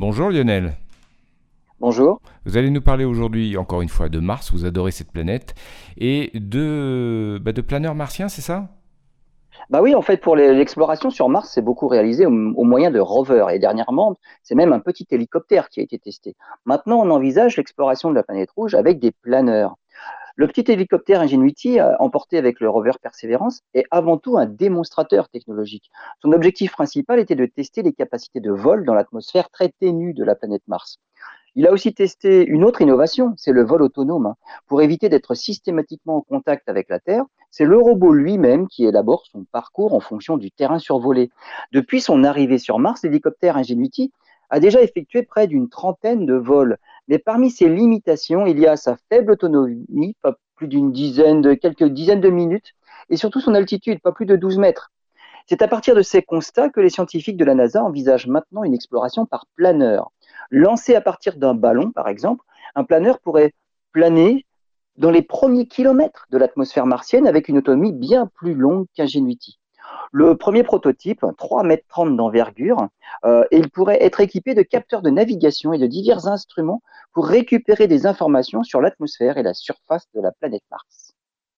Bonjour Lionel. Bonjour. Vous allez nous parler aujourd'hui, encore une fois, de Mars, vous adorez cette planète, et de, bah, de planeurs martiens, c'est ça? Bah oui, en fait, pour l'exploration sur Mars, c'est beaucoup réalisé au, moyen de rovers. Et dernièrement, c'est même un petit hélicoptère qui a été testé. Maintenant, on envisage l'exploration de la planète rouge avec des planeurs. Le petit hélicoptère Ingenuity, euh, emporté avec le rover Perseverance, est avant tout un démonstrateur technologique. Son objectif principal était de tester les capacités de vol dans l'atmosphère très ténue de la planète Mars. Il a aussi testé une autre innovation, c'est le vol autonome. Hein. Pour éviter d'être systématiquement en contact avec la Terre, c'est le robot lui-même qui élabore son parcours en fonction du terrain survolé. Depuis son arrivée sur Mars, l'hélicoptère Ingenuity a déjà effectué près d'une trentaine de vols. Mais parmi ces limitations, il y a sa faible autonomie, pas plus d'une dizaine de quelques dizaines de minutes, et surtout son altitude, pas plus de 12 mètres. C'est à partir de ces constats que les scientifiques de la NASA envisagent maintenant une exploration par planeur. Lancé à partir d'un ballon, par exemple, un planeur pourrait planer dans les premiers kilomètres de l'atmosphère martienne avec une autonomie bien plus longue qu'Ingenuity. Le premier prototype, 3,30 mètres d'envergure, euh, il pourrait être équipé de capteurs de navigation et de divers instruments pour récupérer des informations sur l'atmosphère et la surface de la planète Mars.